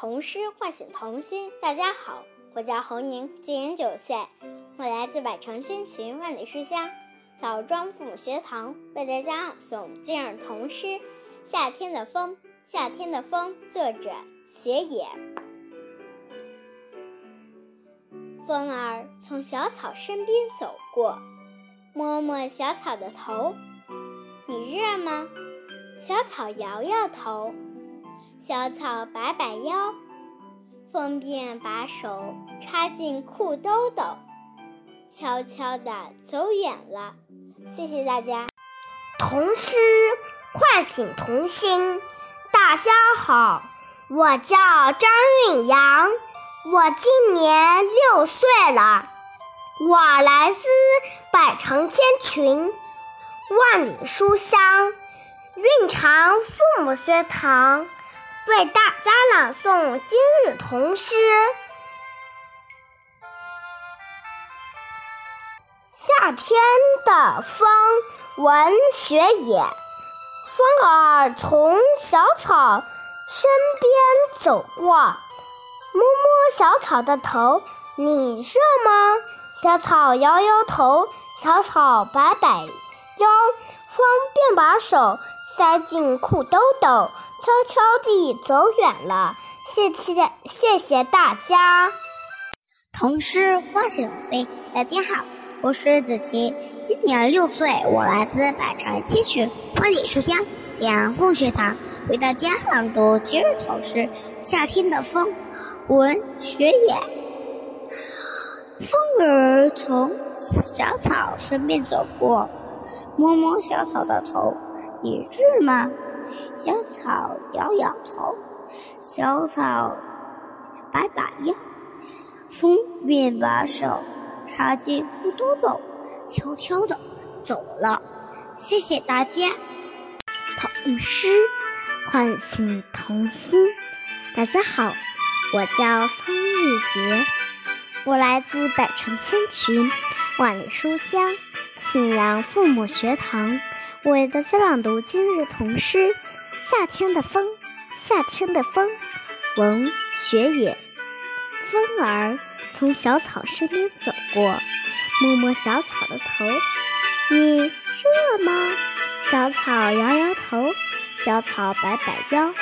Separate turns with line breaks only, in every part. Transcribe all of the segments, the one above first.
童诗唤醒童心。大家好，我叫侯宁，今年九岁，我来自百城千群万里书香枣庄父母学堂，为大家朗诵今日童诗《夏天的风》。夏天的风，作者写野。风儿从小草身边走过，摸摸小草的头，你热吗？小草摇摇头。小草摆摆腰，风便把手插进裤兜兜，悄悄地走远了。谢谢大家。
童诗唤醒童心。大家好，我叫张韵阳，我今年六岁了，我来自百城千群，万里书香，蕴长父母学堂。为大家朗诵今日童诗。夏天的风，闻雪野。风儿从小草身边走过，摸摸小草的头，你热吗？小草摇摇头，小草摆摆腰，风便把手塞进裤兜兜。悄悄地走远了，谢谢谢谢大家。
童诗唤醒飞，大家好，我是子琪，今年六岁，我来自百城千群万里书香简阳凤学堂，为大家朗读今日童诗《夏天的风》。文学野，风儿从小草身边走过，摸摸小草的头，你热吗？小草摇摇头，小草摆摆腰，风便把手插进裤兜兜，悄悄地走了。谢谢大家。
童诗唤醒童心。大家好，我叫方玉洁，我来自百城千群，万里书香，庆阳父母学堂。我为大家朗读今日童诗《夏天的风》。夏天的风，闻雪野。风儿从小草身边走过，摸摸小草的头，你热吗？小草摇摇头，小草摆摆腰，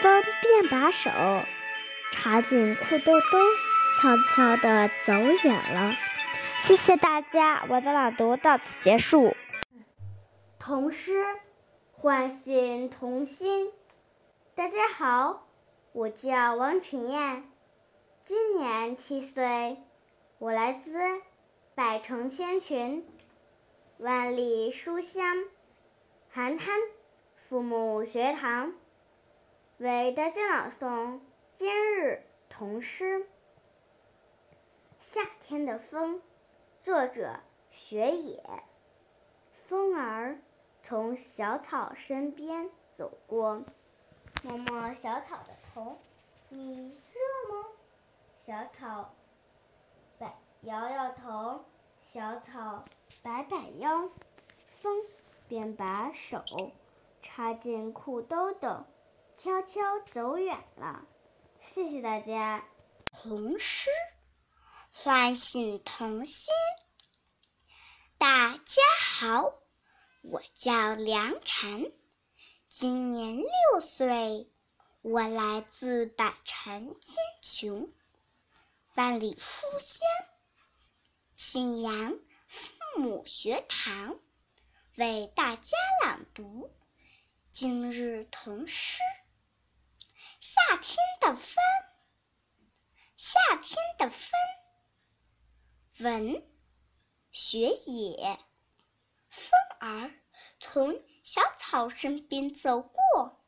风便把手插进裤兜兜，悄悄地走远了。谢谢大家，我的朗读到此结束。
童诗唤醒童心。大家好，我叫王晨燕，今年七岁，我来自百城千群，万里书香寒滩父母学堂，为大家朗诵今日童诗《夏天的风》，作者雪野。风儿。从小草身边走过，摸摸小草的头，你热吗？小草摆摇摇头，小草摆摆腰，风便把手插进裤兜兜，悄悄走远了。谢谢大家。
童诗唤醒童心。大家好。我叫梁晨，今年六岁，我来自百城千穷，万里书香，庆阳父母学堂，为大家朗读今日童诗《夏天的风》。夏天的风，文雪也。风儿从小草身边走过，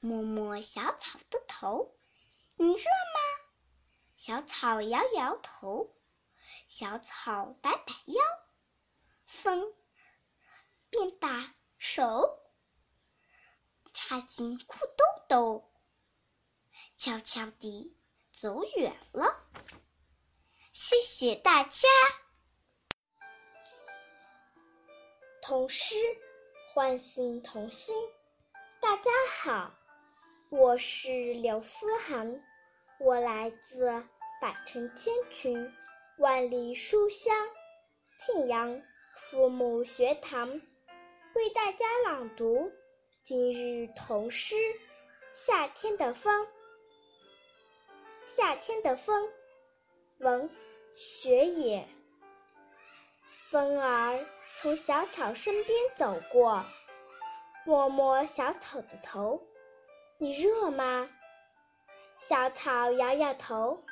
摸摸小草的头，你热吗？小草摇摇头，小草摆摆腰，风便把手插进裤兜兜，悄悄地走远了。谢谢大家。
童诗唤醒童心。大家好，我是刘思涵，我来自百城千群，万里书香。庆阳父母学堂为大家朗读今日童诗《夏天的风》。夏天的风，文·雪野。风儿从小草身边走过，摸摸小草的头，你热吗？小草摇摇头，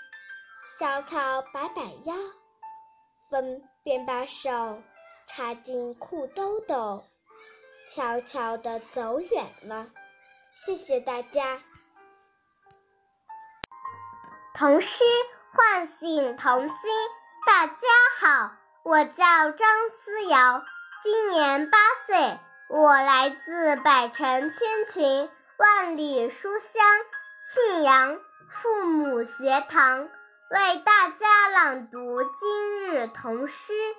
小草摆摆腰，风便把手插进裤兜兜，悄悄地走远了。谢谢大家。
童诗唤醒童心。大家好，我叫张思瑶，今年八岁，我来自百城千群，万里书香。信阳父母学堂为大家朗读今日童诗《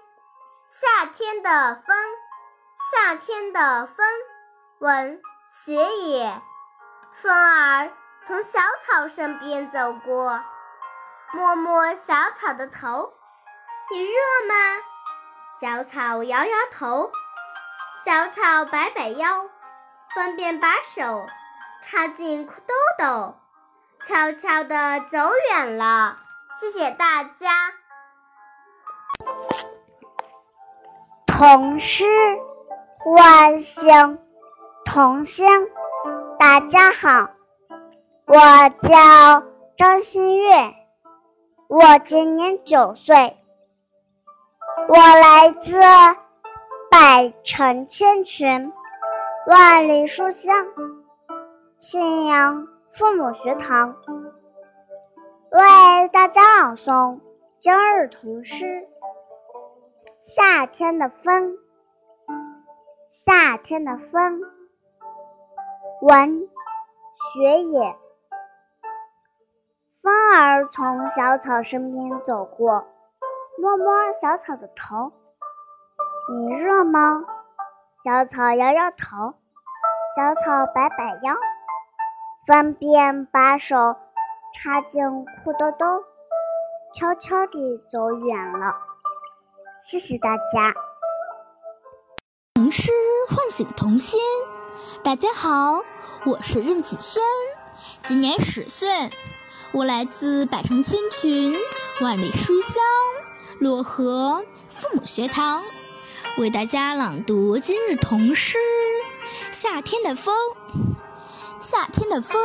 夏天的风》。夏天的风，文·雪野。风儿从小草身边走过，摸摸小草的头，你热吗？小草摇摇头，小草摆摆腰，方便把手。插进裤兜兜，悄悄地走远了。谢谢大家。
童诗唤醒童心。大家好，我叫张馨月，我今年九岁，我来自百城千群，万里书香。信阳父母学堂为大家朗诵今日童诗《夏天的风》。夏天的风，文雪野。风儿从小草身边走过，摸摸小草的头。你热吗？小草摇摇头，小草摆摆腰。方便把手插进裤兜兜，悄悄地走远了。谢谢大家。
童诗唤醒童心。大家好，我是任子轩，今年十岁，我来自百城千群，万里书香漯河父母学堂，为大家朗读今日童诗《夏天的风》。夏天的风，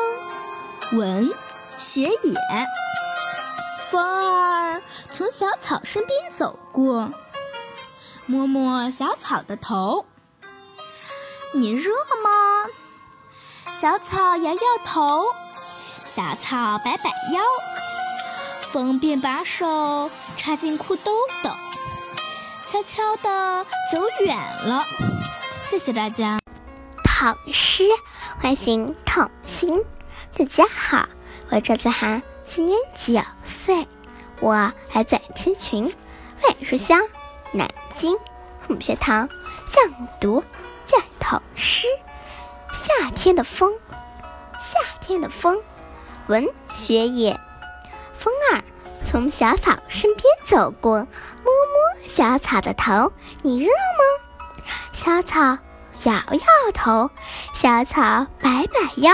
文雪野。风儿从小草身边走过，摸摸小草的头。你热吗？小草摇摇头，小草摆摆腰，风便把手插进裤兜兜，悄悄地走远了。谢谢大家。
唐诗。唤醒童心。大家好，我赵子涵，今年九岁，我来自青群魏书香南京父母学堂讲读讲童诗。夏天的风，夏天的风，闻学也。风儿从小草身边走过，摸摸小草的头，你热吗？小草。摇摇头，小草摆摆腰，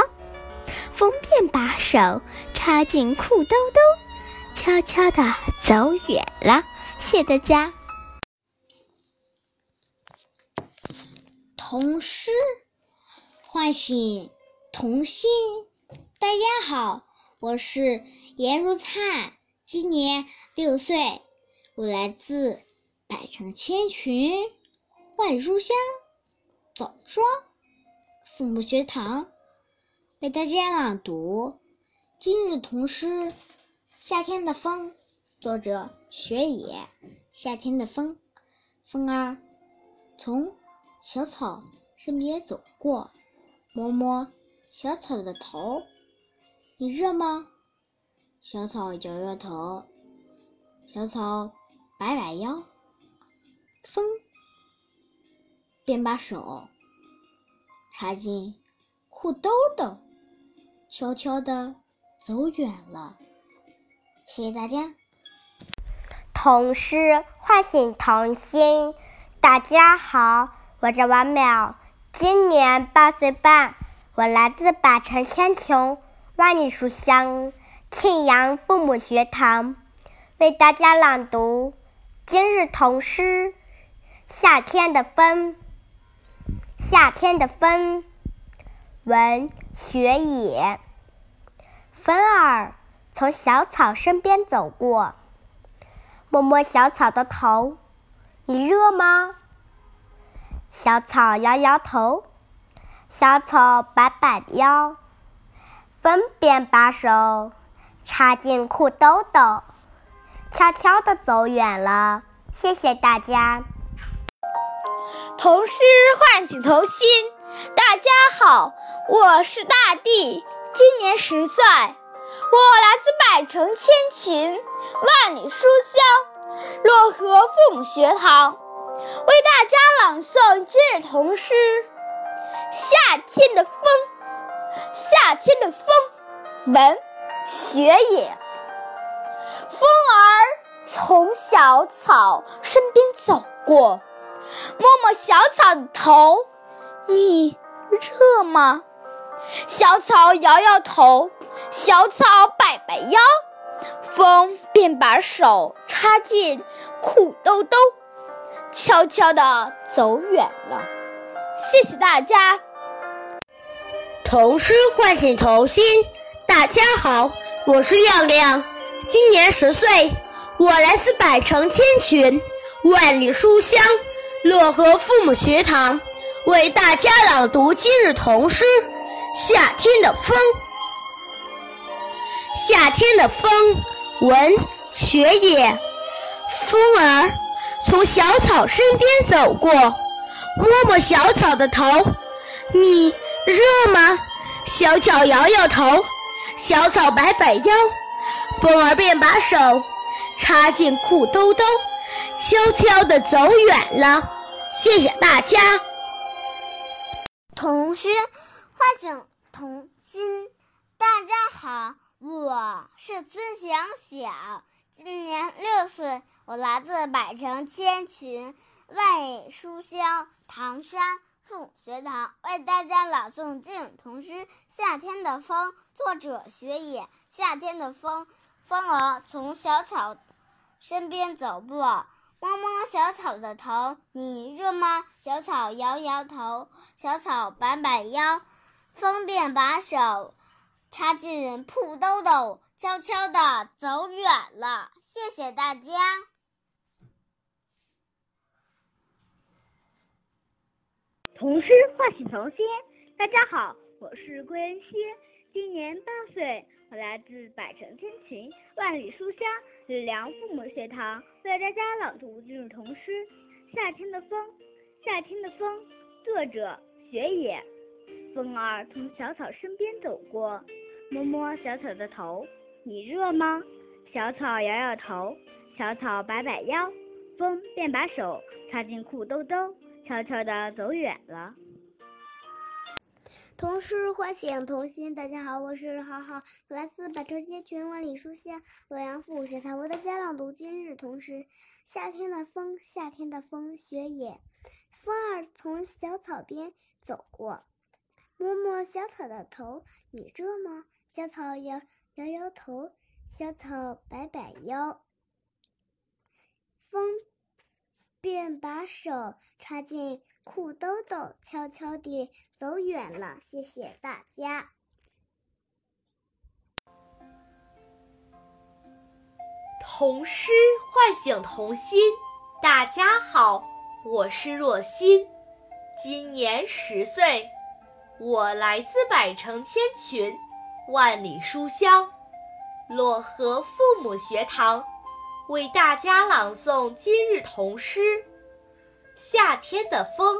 风便把手插进裤兜兜，悄悄地走远了。谢大家。
童诗唤醒童心。大家好，我是颜如灿，今年六岁，我来自百城千群，万书香。枣庄父母学堂为大家朗读今日童诗《夏天的风》，作者雪野。夏天的风，风儿从小草身边走过，摸摸小草的头。你热吗？小草摇摇头，小草摆摆腰，风。便把手插进裤兜兜，悄悄地走远了。
谢谢大家。
童诗唤醒童心。大家好，我叫王淼，今年八岁半，我来自百城千穷万里书香庆阳父母学堂，为大家朗读今日童诗《夏天的风》。夏天的风，闻雪野。风儿从小草身边走过，摸摸小草的头，你热吗？小草摇摇头，小草摆摆腰，风便把手插进裤兜兜，悄悄地走远了。谢谢大家。
童诗唤醒童心。大家好，我是大地，今年十岁，我来自百城千群，万里书香，漯河父母学堂，为大家朗诵今日童诗《夏天的风》。夏天的风，闻雪也。风儿从小草身边走过。摸摸小草的头，你热吗？小草摇摇头，小草摆摆腰，风便把手插进裤兜兜，悄悄地走远了。谢谢大家。
童诗唤醒童心。大家好，我是亮亮，今年十岁，我来自百城千群，万里书香。乐和父母学堂为大家朗读今日童诗《夏天的风》。夏天的风，文学也。风儿从小草身边走过，摸摸小草的头，你热吗？小草摇摇头，小草摆摆腰，风儿便把手插进裤兜兜，悄悄地走远了。谢谢大家。
童诗唤醒童心。大家好，我是孙小小，今年六岁，我来自百城千群，万里书香唐山父母学堂，为大家朗诵敬童诗《夏天的风》，作者雪野。夏天的风，风儿从小草身边走过。摸摸小草的头，你热吗？小草摇摇头，小草摆摆腰，风便把手插进裤兜兜，悄悄地走远了。谢谢大家。
童诗唤醒童心。大家好，我是桂恩熙，今年八岁。我来自百城千群，万里书香吕梁父母学堂，为大家朗读今日童诗《夏天的风》。夏天的风，作者雪野。风儿从小草身边走过，摸摸小草的头，你热吗？小草摇摇头，小草摆摆腰，风便把手插进裤兜兜，悄悄地走远了。
童诗唤醒童心。大家好，我是浩浩，来自百城千群万里书香洛阳父母学堂，为大家朗读今日童诗。夏天的风，夏天的风，雪野。风儿从小草边走过，摸摸小草的头，你热吗？小草摇摇摇头，小草摆摆腰，风便把手插进。裤兜兜悄悄地走远了，谢谢大家。
童诗唤醒童心。大家好，我是若欣，今年十岁，我来自百城千群，万里书香，漯河父母学堂，为大家朗诵今日童诗。夏天的风，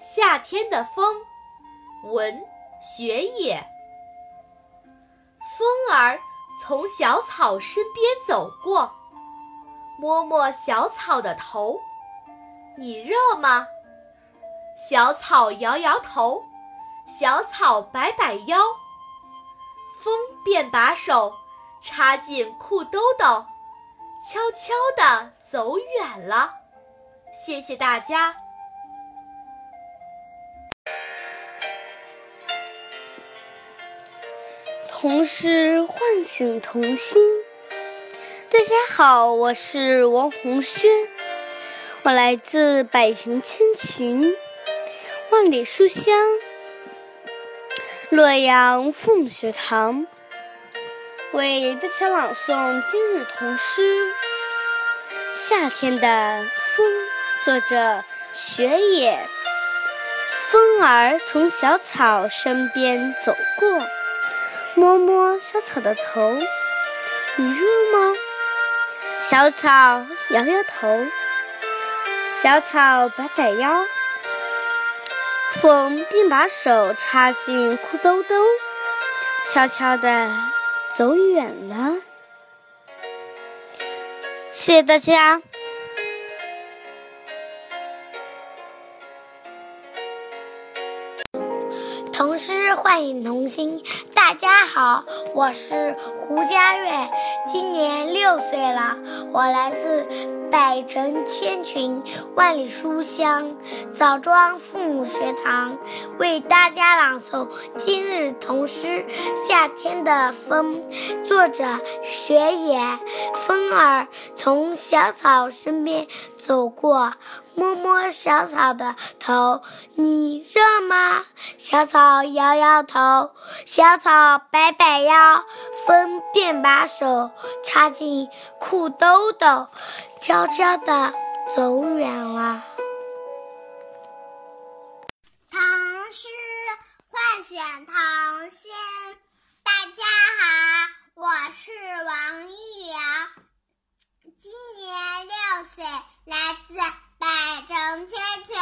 夏天的风，文雪野。风儿从小草身边走过，摸摸小草的头，你热吗？小草摇摇头，小草摆摆腰，风便把手插进裤兜兜，悄悄地走远了。谢谢大家。
童诗唤醒童心。大家好，我是王红轩，我来自百城千群、万里书香洛阳父母学堂，为大家朗诵今日童诗《夏天的风》，作者雪野。风儿从小草身边走过。摸摸小草的头，你热吗？小草摇摇头，小草摆摆腰，风便把手插进裤兜兜，悄悄地走远了。谢谢大家。
童诗唤醒童心。大家好，我是胡佳悦，今年六岁了，我来自百城千群、万里书香枣庄父母学堂，为大家朗诵今日童诗《夏天的风》，作者雪野。风儿从小草身边走过，摸摸小草的头，你热吗？小草摇摇头，小草。摆摆腰，风便把手插进裤兜兜，悄悄地走远了。
唐诗唤醒童心。大家好，我是王玉瑶，今年六岁，来自百城千泉、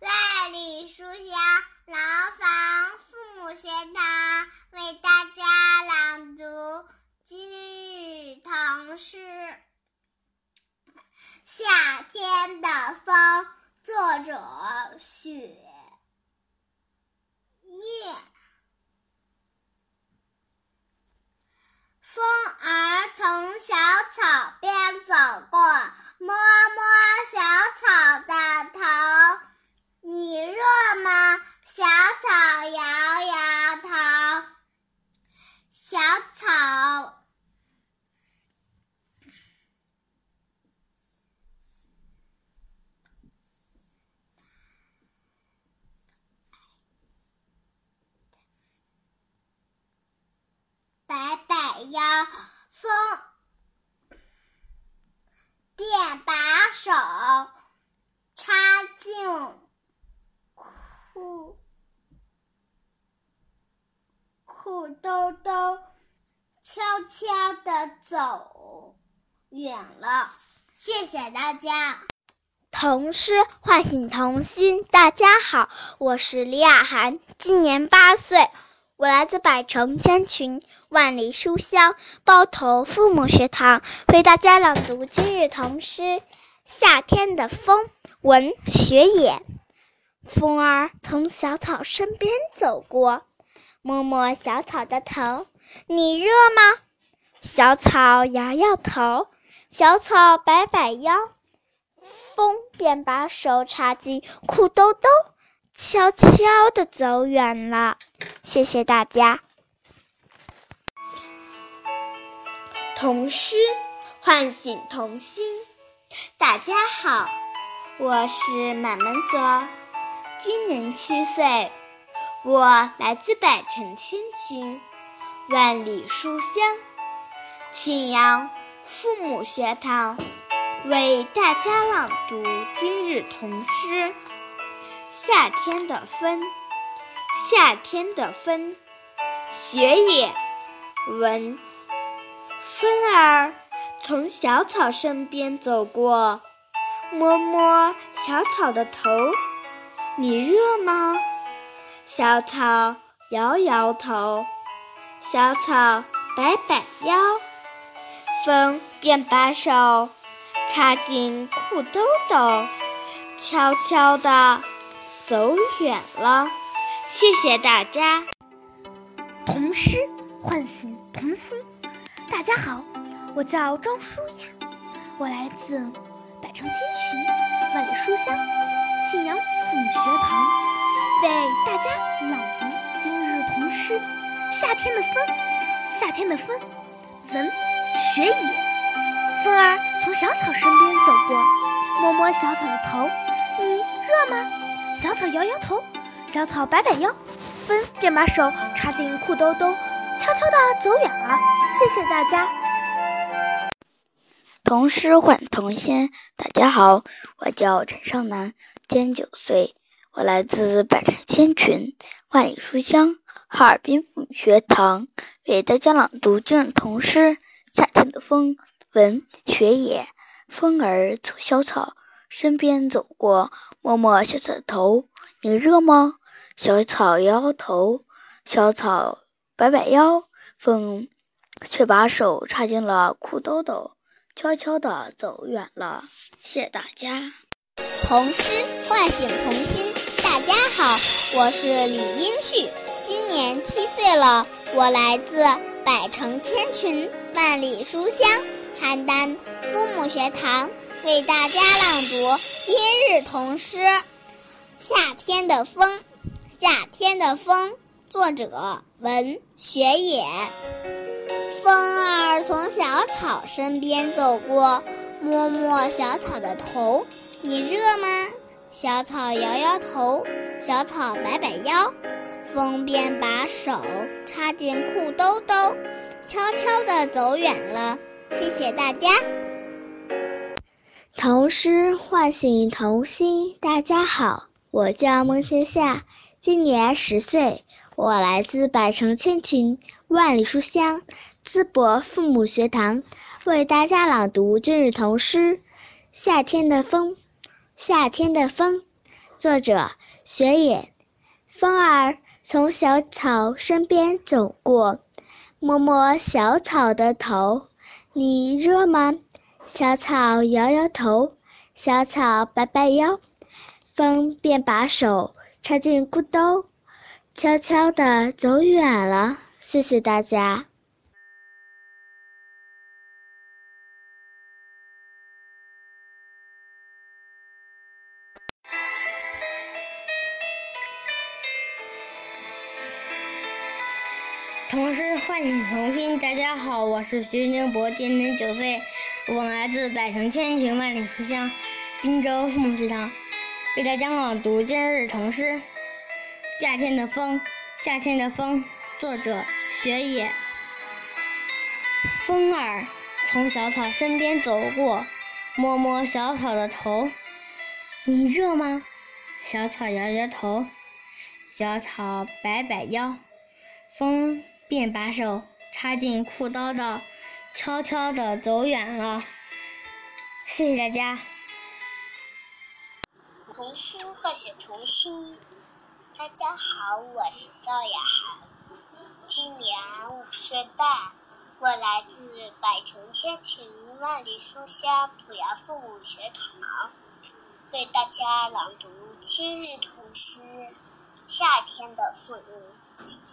万里书香廊坊父母学堂。为大家朗读今日唐诗《夏天的风》，作者雪夜。风儿从小草边走过，摸摸小草的头，你热吗？小草摇摇头。小草摆摆腰，风便把手插进裤。裤兜兜，悄悄地走远了。谢谢大家。
童诗唤醒童心。大家好，我是李雅涵，今年八岁，我来自百城千群、万里书香包头父母学堂，为大家朗读今日童诗《夏天的风》。文学野，风儿从小草身边走过。摸摸小草的头，你热吗？小草摇摇头，小草摆摆腰，风便把手插进裤兜兜，悄悄地走远了。谢谢大家。
童诗唤醒童心。大家好，我是满门泽，今年七岁。我来自百城千群，万里书香，庆阳父母学堂，为大家朗读今日童诗《夏天的风》。夏天的风，雪野，文，风儿从小草身边走过，摸摸小草的头，你热吗？小草摇摇头，小草摆摆腰，风便把手插进裤兜兜，悄悄地走远了。谢谢大家。
童诗唤醒童心。大家好，我叫庄舒雅，我来自百城千群，万里书香庆阳父母学堂，为大家朗读今日童诗《夏天的风》。夏天的风，文雪野。风儿从小草身边走过，摸摸小草的头，你热吗？小草摇摇头，小草摆摆腰，风便把手插进裤兜兜，悄悄地走远了。谢谢大家。
童诗换童心，大家好，我叫陈少南，今年九岁，我来自百城千群，万里书香。哈尔滨府学堂为大家朗读今日童诗《夏天的风》。文雪野，风儿从小草身边走过，摸摸小草的头。你热吗？小草摇摇头，小草摆摆腰，风却把手插进了裤兜兜，悄悄地走远了。谢谢大家。
童诗唤醒童心。大家好，我是李英旭。今年七岁了，我来自百城千群，万里书香邯郸父母学堂，为大家朗读今日童诗《夏天的风》。夏天的风，作者文雪野。风儿从小草身边走过，摸摸小草的头，你热吗？小草摇摇头，小草摆摆腰。风便把手插进裤兜兜，悄悄地走远了。谢谢大家。
童诗唤醒童心。大家好，我叫孟千夏，今年十岁，我来自百城千群，万里书香淄博父母学堂，为大家朗读今日童诗《夏天的风》。夏天的风，作者雪野。风儿。从小草身边走过，摸摸小草的头，你热吗？小草摇摇头，小草摆摆腰，风便把手插进裤兜，悄悄地走远了。谢谢大家。
童诗唤醒童心，大家好，我是徐宁博，今年九岁，我来自百城千群万里书香滨州父母学堂，为大家朗读今日童诗《夏天的风》。夏天的风，作者雪野。风儿从小草身边走过，摸摸小草的头，你热吗？小草摇摇头，小草摆摆腰，风。便把手插进裤兜的，悄悄地走远了。谢谢大家。
童诗唤醒童心。大家好，我是赵雅涵，今年五岁半，我来自百城千群万里书香濮阳父母学堂，为大家朗读今日童诗《夏天的风》。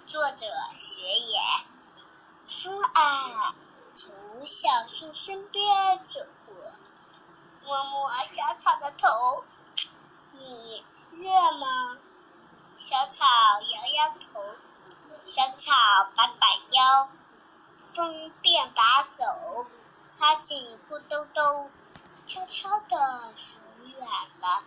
作者写也。风儿从小树身边走过，摸摸小草的头，你热吗？小草摇摇头，小草摆摆腰，风便把手插进裤兜兜，悄悄地走远了。